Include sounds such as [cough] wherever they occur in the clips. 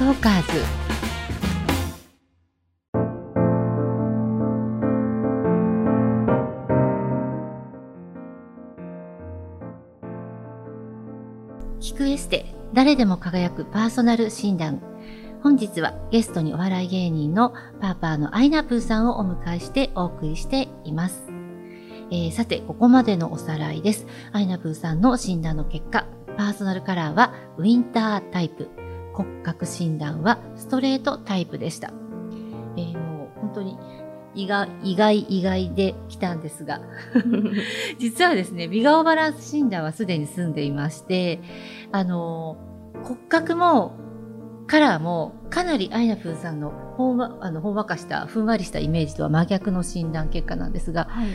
トーカーズ聞くエステ誰でも輝くパーソナル診断本日はゲストにお笑い芸人のパーパーのアイナプーさんをお迎えしてお送りしています。えーさて、ここまでのおさらいです。アイナプーさんの診断の結果、パーソナルカラーはウィンタータイプ、骨格診断はストレートタイプでした。えーもう本当に意外、意外、意外で来たんですが、[laughs] 実はですね、美顔バランス診断はすでに済んでいまして、あのー骨格もカラーもかなりアイナプーさんのほんわあのほんわかしたふんわりしたイメージとは真逆の診断結果なんですがはい。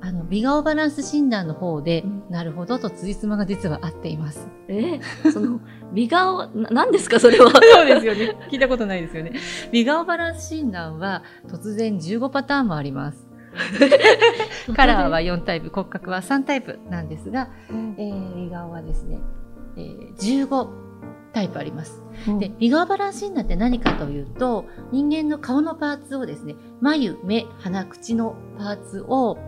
あの美顔バランス診断の方で、うんなるほどと辻褄が実は合っています。え？[laughs] その、美顔、な何ですか？それは。[laughs] そうですよね。聞いたことないですよね。美顔バランス診断は突然15パターンもあります。[laughs] カラーは4タイプ、骨格は3タイプなんですが、うん、えー美顔はですね、えー15タイプあります。うんで、美顔バランス診断って何かというと、人間の顔のパーツをですね、眉、目、鼻、口のパーツを、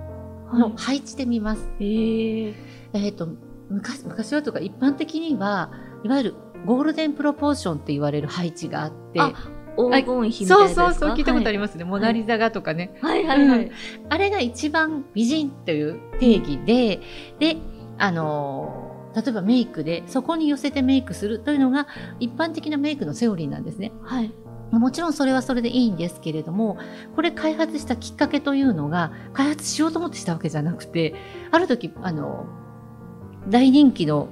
の配置で見ます。えー、えっ、と、昔、昔はとか一般的には、いわゆるゴールデンプロポーションって言われる配置があって、あ黄金比みたいなそうやつですかそうそう、聞いたことありますね。モナリザがとかね。はいはいはい。うんあれが一番美人という定義で、で、あのー例えばメイクで、そこに寄せてメイクするというのが一般的なメイクのセオリーなんですね。はい。もちろんそれはそれでいいんですけれども、これ開発したきっかけというのが、開発しようと思ってしたわけじゃなくて、ある時、あの、大人気の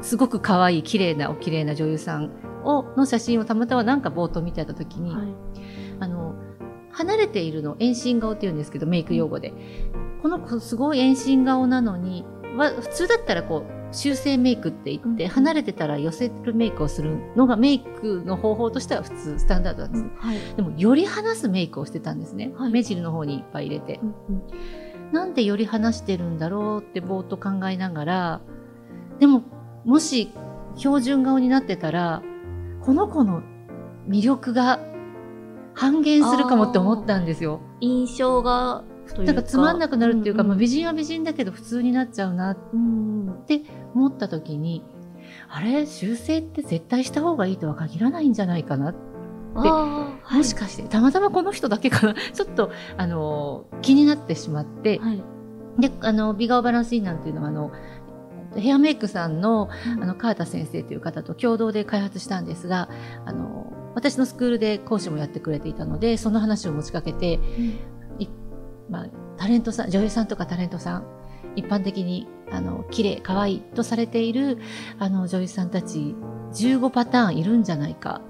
すごく可愛い綺麗なお綺麗な女優さんをの写真をたまたまなんか冒頭見てた時に、はい。あの、離れているの、遠心顔って言うんですけど、メイク用語で。この子すごい遠心顔なのに、わ普通だったらこう、修正メイクって言って、うん離れてたら寄せるメイクをするのがメイクの方法としては普通、スタンダードなんです。はい。でも、より離すメイクをしてたんですね。はい目尻の方にいっぱい入れて。うんうんなんでより離してるんだろうってぼーっと考えながら、でも、もし標準顔になってたら、この子の魅力が半減するかもって思ったんですよ。印象が、なんかつまんなくなるっていうか、んんまあ、美人は美人だけど普通になっちゃうなっうんうんて思った時に、あれ、修正って絶対した方がいいとは限らないんじゃないかな。ああ、はいもしかして、たまたまこの人だけかな。ちょっと、あの、気になってしまって、はい。で、あの、美顔バランスインなんていうのは、あの、ヘアメイクさんの、あの、川田先生という方と共同で開発したんですが、あの、私のスクールで講師もやってくれていたので、その話を持ちかけて、いまあ、タレントさん、女優さんとかタレントさん、一般的に、あの、綺麗、可愛いとされている、あの、女優さんたち、15パターンいるんじゃないか、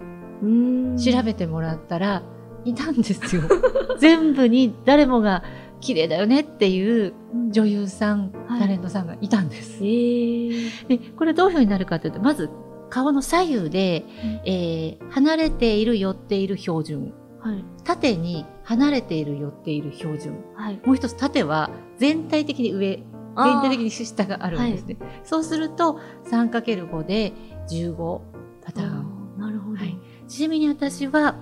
うん調べてもらったら、いたんですよ。[laughs] 全部に誰もが綺麗だよねっていう女優さん、はいタレントさんがいたんです。えー、で、これどういうふうになるかというと、まず顔の左右で、えー離れている、寄っている標準。はい。縦に離れている、寄っている標準。はい。もう一つ縦は全体的に上、全体的に下があるんですね。そうすると 3×5 で15パターン。なるほど。はいちなみに私は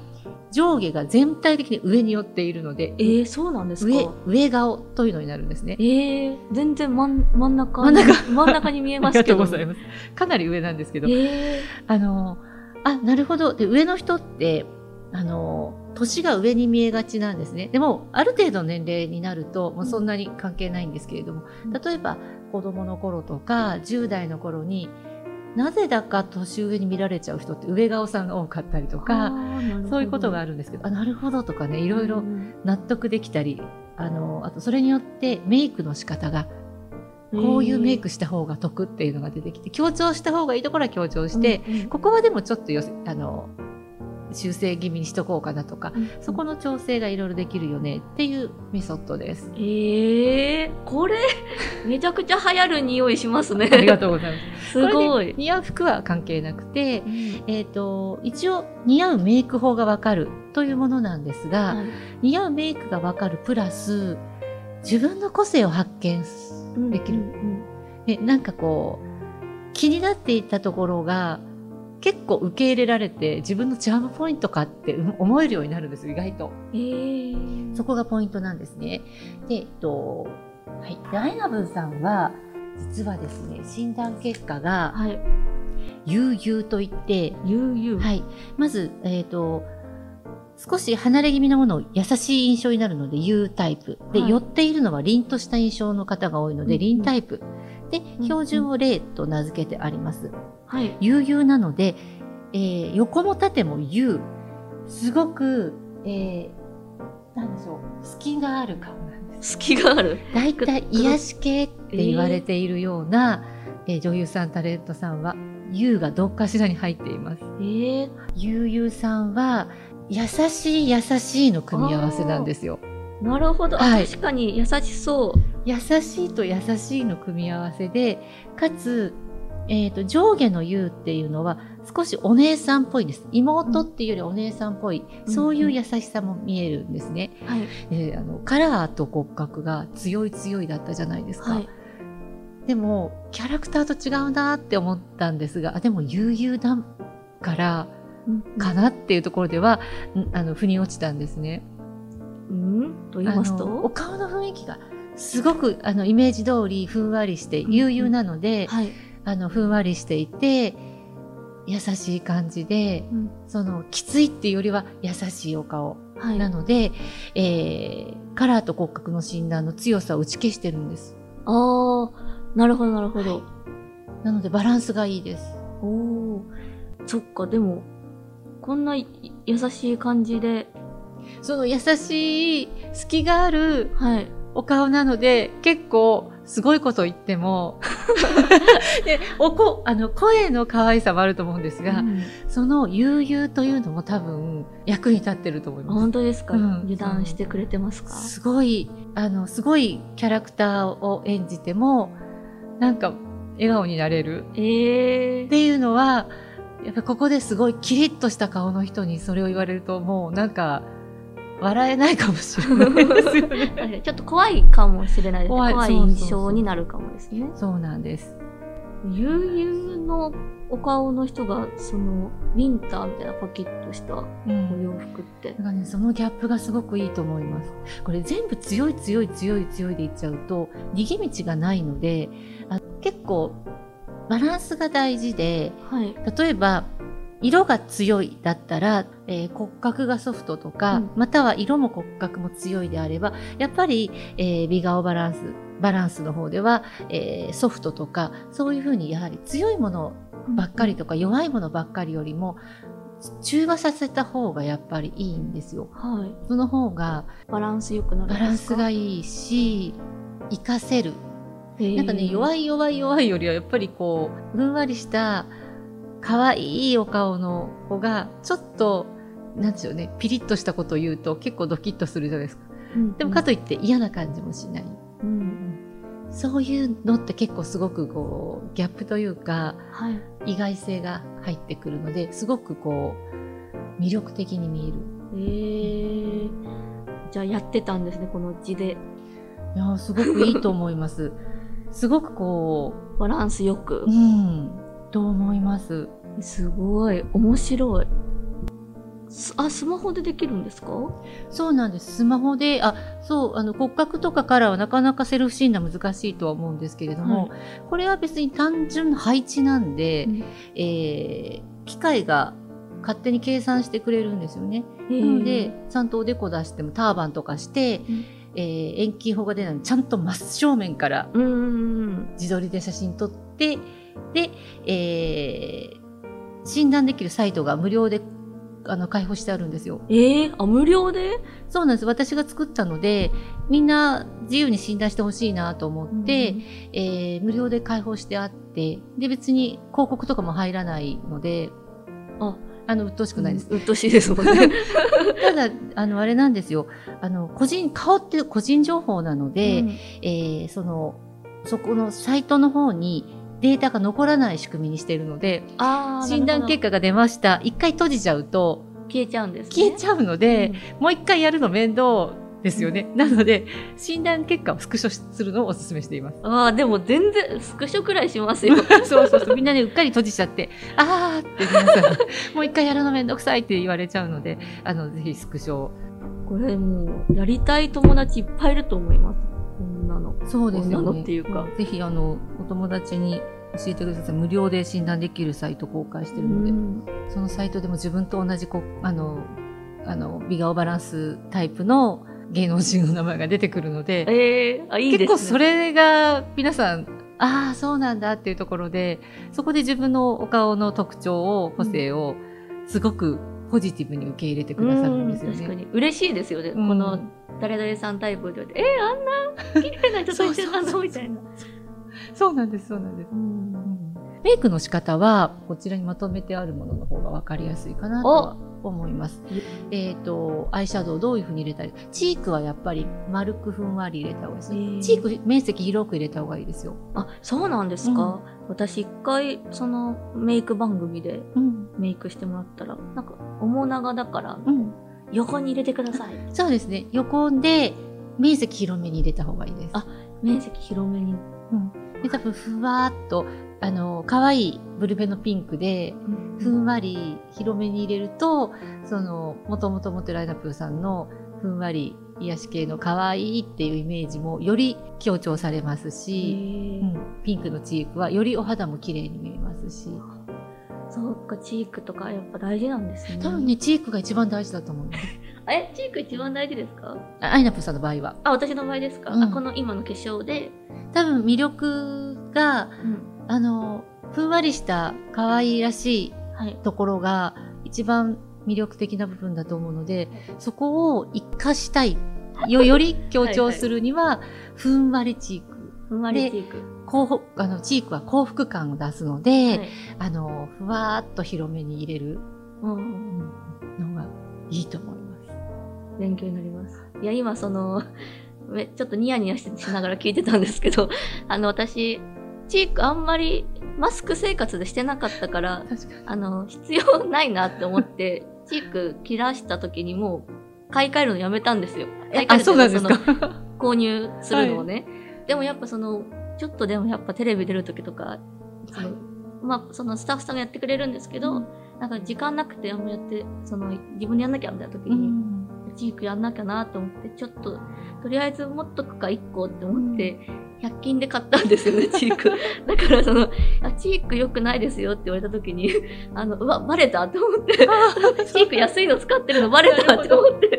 上下が全体的に上に寄っているので、えー、そうなんですか？上、上顔というのになるんですね。えー、全然真ん真ん中真ん中真ん中に見えますけど。とうございます。かなり上なんですけど、えあの、あ、なるほど。で、上の人って、あの、年が上に見えがちなんですね。でも、ある程度の年齢になると、もうそんなに関係ないんですけれども、うん。例えば、子供の頃とか、10代の頃に、なぜだか年上に見られちゃう人って上顔さんが多かったりとー、か、そういうことがあるんですけど、あ、なるほどとかね、いろいろうん納得できたり、あの、あとそれによってメイクの仕方が、こういうメイクした方が得っていうのが出てきて、強調した方がいいところは強調して、ここはでもちょっとよせ、あの、修正気味にしとこうかなとか、うんそこの調整がいろいろできるよねっていうメソッドです。えー、これ、[laughs] めちゃくちゃ流行る匂いしますね。ありがとうございます。すごい。似合う服は関係なくてう、んえっ、と、一応似合うメイク法がわかるというものなんですが、はい似合うメイクがわかるプラス、自分の個性を発見できる。うんうんね、なんかこう、気になっていたところが、結構受け入れられて自分のチャームポイントかって思えるようになるんですよ意外と。えー、そこがポイントなんですね。で、えっと、はい。で、アイナブンさんは、実はですね、診断結果が、はい。悠々といって、悠々。はい。まず、えっ、と、少し離れ気味なものを優しい印象になるので、U タイプ。で、はい寄っているのは凛とした印象の方が多いので、うん凛タイプ。で、ん標準を0と名付けてあります。はい。悠々なので、えー横も縦も U。すごく、えー、なんでしょう、隙がある顔なんです。隙がある。だいたい癒し系って言われているような、えー女優さん、タレントさんは、優がどっかしらに入っています。えー、ゆうさんは、優しい優しいの組み合わせなんですよ。なるほど。あはい確かに優しそう。優しいと優しいの組み合わせで、かつ、えっ、と、上下の優っていうのは少しお姉さんっぽいです。妹っていうよりお姉さんっぽい、うんそういう優しさも見えるんですね。はい。であのカラーと骨格が強い強いだったじゃないですか。はい。でも、キャラクターと違うなって思ったんですが、あでも悠々だからうんかなっていうところでは、んあの、腑に落ちたんですね。うん？と言いますあのおと顔の雰囲気がすごくあのイメージ通りふんわりして悠々なので、はい。あのふんわりしていて優しい感じでうんそのきついっていうよりは優しいお顔はい。なので、えーカラーと骨格の診断の強さを打ち消してるんですああ、なるほど、なるほど。なのでバランスがいいですおお。そっか、でも、こんない優しい感じで、その優しい隙があるはい。お顔なので結構すごいこと言っても [laughs] でおこあの声の可愛さもあると思うんですが、うん。その悠々というのも多分役に立ってると思いあます。本当ですか、うん。油断してくれてますか？すごい、あの、すごいキャラクターを演じても、なんか笑顔になれる。ええっていうのは、やっぱここですごいキリッとした顔の人にそれを言われるともうなんか笑えないかもしれないですよね。[laughs] ちょっと怖いかもしれないですね。怖い怖い印象になるかもですね。そうなんです。悠々のお顔の人が、その、ウィンターみたいなパキッとしたおうん。洋服ってだ。からね、そのギャップがすごくいいと思います。これ全部強い強い強い強いでいっちゃうと、逃げ道がないので、あ結構バランスが大事で、はい。例えば、色が強いだったら、えー骨格がソフトとか、うんまたは色も骨格も強いであれば、やっぱり、えー美顔バランス、バランスの方では、えーソフトとか、そういうふうにやはり強いものばっかりとか弱いものばっかりよりも、中和させた方がやっぱりいいんですよ。はい。その方がバランス良くなるんバランスがいいし、活かせる。なんかね、弱い。い弱い弱いよりはやっぱりこう、ふんわりした、可愛いお顔の子が、ちょっと、なんでしょうね、ピリッとしたことを言うと結構ドキッとするじゃないですか。うんでもかといって嫌な感じもしない。うん。そういうのって結構すごくこう、ギャップというか、はい。意外性が入ってくるので、すごくこう、魅力的に見える。ええじゃあやってたんですね、この字で。いやーすごくいいと思います。すごくこバランスよくう、う。ん、と思います。すごい。面白い。すあ、スマホでできるんですか？そうなんです。スマホで、あ、そう、あの、骨格とかカラーはなかなかセルフ診断難しいとは思うんですけれども、はこれは別に単純な配置なんで、うんえー機械が勝手に計算してくれるんですよね。えなので、ちゃんとおでこ出してもターバンとかして、うんえー遠近法が出ないちゃんと真正面から。自撮りで写真撮って、で、えー診断できるサイトが無料であの開放してあるんですよ。ええあ、無料で？そうなんです。私が作ったので、みんな自由に診断してほしいなと思って、えー無料で開放してあって、で、別に広告とかも入らないので、あ、あの、鬱陶しくないです。うっとうしいですもんね。[laughs] ただ、あの、あれなんですよ。あの、個人、顔って個人情報なので、うんえーその、そこのサイトの方にデータが残らない仕組みにしているので、診断結果が出ました。一回閉じちゃうと消えちゃうんですね。消えちゃうので、もう一回やるの面倒っですよね。なので、診断結果をスクショするのをお勧めしています。ああ、でも全然、スクショくらいしますよ。[laughs] そうそうそう。みんなね、うっかり閉じちゃって、あーって皆さん、[laughs] もう一回やるのめんどくさいって言われちゃうので、あの、ぜひスクショを。これもう、やりたい友達いっぱいいると思います。そうですよね女のっていうかぜひ、あの、お友達に教えてください。無料で診断できるサイト公開してるので、うんそのサイトでも自分と同じこあのあの美顔バランスタイプの芸能人の名前が出てくるので、ええあ、いいですね。結構それが皆さんああそうなんだっていうところでそこで自分のお顔の特徴を個性をすごくポジティブに受け入れてくださるんですよね。うん確かに。嬉しいですよね。うんこの、誰々さんタイプでえー、あんな綺麗な人と一緒なの？みたいな。そうなんですそうなんです。うんメイクの仕方はこちらにまとめてあるものの方が分かりやすいかなとは思います。えっ、と、アイシャドウどういう風に入れたり、チークはやっぱり丸くふんわり入れた方がいいですチーク面積広く入れた方がいいですよ。あ、そうなんですか、私一回、そのメイク番組でうん。メイクしてもらったら、なんか、面長だから、うん。横に入れてください。そうですね。横で面積広めに入れた方がいいです。あ面積広めに。で、多分ふわーっと、あの、可愛いブルベのピンクで、ふんわり広めに入れると、その、もともと持ってるアイナプーさんのふんわり癒し系の可愛いっていうイメージもより強調されますへし、ーうん、ピンクのチークはよりお肌も綺麗に見えますし、そうか、チークとかやっぱ大事なんですね。多分ね、チークが一番大事だと思います。[laughs] え、チーク一番大事ですか？あアイナプーさんの場合は。あ、私の場合ですか、うんあ、この今の化粧で、多分魅力が、うん。あの、ふんわりした可愛らしいはい。ところが一番魅力的な部分だと思うので、そこを活かしたい。よ、[laughs] より強調するには、ふんわりチーク。ふんわりチーク。幸福あの、チークは幸福感を出すので、はいあの、ふわーっと広めに入れるうんのがいいと思います。勉強になります。いや、今その、めちょっとニヤニヤししながら聞いてたんですけど、[laughs] あの、私、チークあんまりマスク生活でしてなかったから。あの、必要ないなって思って、チーク切らした時にもう、買い替えるのやめたんですよ。買い替えあ、そうなんですか？購入するのをね。でもやっぱその、ちょっとでもやっぱテレビ出る時とか、その、まあ、そのスタッフさんがやってくれるんですけど、なんか時間なくてあんまやって、その、自分でやんなきゃみたいな時うに、んチークやんなきゃなと思って、ちょっと、とりあえず持っとくか1個って思って、100均で買ったんですよね、[laughs] チーク。だからその、あチーク良くないですよって言われた時に、[laughs] あの、うわ、バレたって思って、[laughs] チーク安いの使ってるのバレたって思って。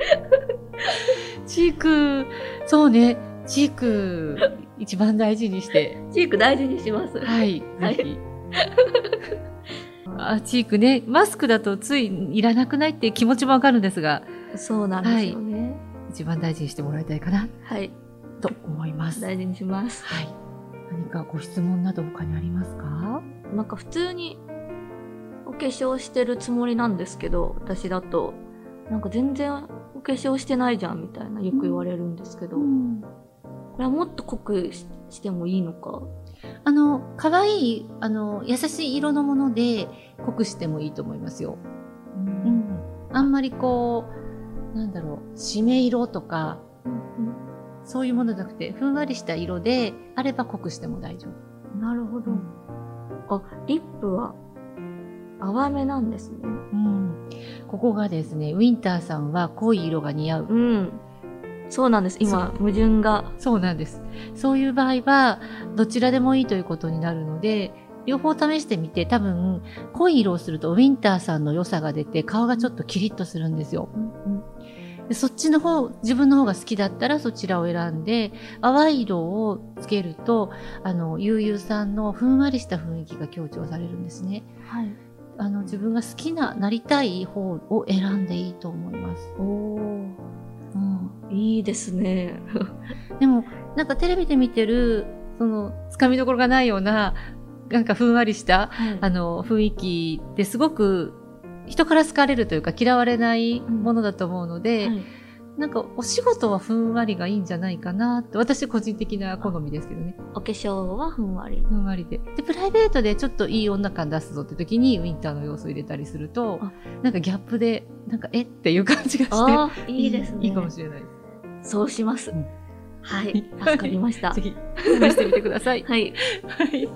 チーク、そうね、チーク、一番大事にして、チーク大事にします。はい、はいぜひ。あチークね、マスクだとついいらなくないって気持ちもわかるんですが、そうなんですよね。一番大事にしてもらいたいかなはい。と思います。はい。大事にします。何かご質問など他にありますか？なんか普通にお化粧してるつもりなんですけど、私だと、なんか全然お化粧してないじゃんみたいなよく言われるんですけど、これはもっと濃くししてもいいのか？あの、可愛い、あの、優しい色のもので濃くしてもいいと思いますよ。うん。あんまりこう、なんだろう、締め色とか、そういうものじゃなくて、ふんわりした色であれば濃くしても大丈夫。なるほど。あ、リップは淡めなんですね。うん。ここがですね、ウィンターさんは濃い色が似合う。うん。そうなんです。今、矛盾が。そうなんです。そういう場合は、どちらでもいいということになるので、両方試してみて、多分、濃い色をするとウィンターさんの良さが出て、顔がちょっとキリッとするんですよ。でそっちの方、自分の方が好きだったらそちらを選んで、淡い色をつけると、あの、悠々さんのふんわりした雰囲気が強調されるんですね。はい。あの、自分が好きな、なりたい方を選んでいいと思います。おー。うん。いいですね。[laughs] でも、なんかテレビで見てる、その、つかみどころがないような、なんかふんわりした、はいあの、雰囲気ってすごく、人から好かれるというか嫌われないものだと思うので、はいなんかお仕事はふんわりがいいんじゃないかなって、私個人的な好みですけどね。お化粧はふんわり。ふんわりで。で、プライベートでちょっといい女感出すぞって時にウィンターの要素を入れたりするとあ、なんかギャップで、なんかえっていう感じがして、ああ、いいですね。いいかもしれない。そうします。うんはい。助かりました。[laughs] ぜひ試してみてください。はい。はい。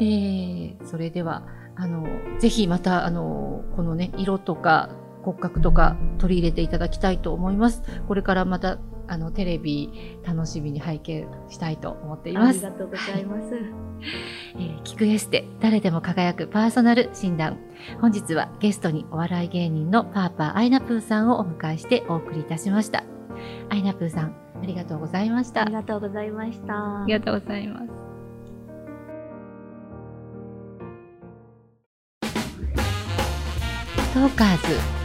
えー、それでは、あの、ぜひまた、あの、このね、色とか骨格とか取り入れていただきたいと思います。これからまた、あの、テレビ楽しみに拝見したいと思っています。ありがとうございます。えー、聞くエステ、誰でも輝くパーソナル診断。本日はゲストにお笑い芸人のパーパーアイナプーさんをお迎えしてお送りいたしました。アイナプーさん、ありがとうございました。ありがとうございました。ありがとうございます。トーカーズ。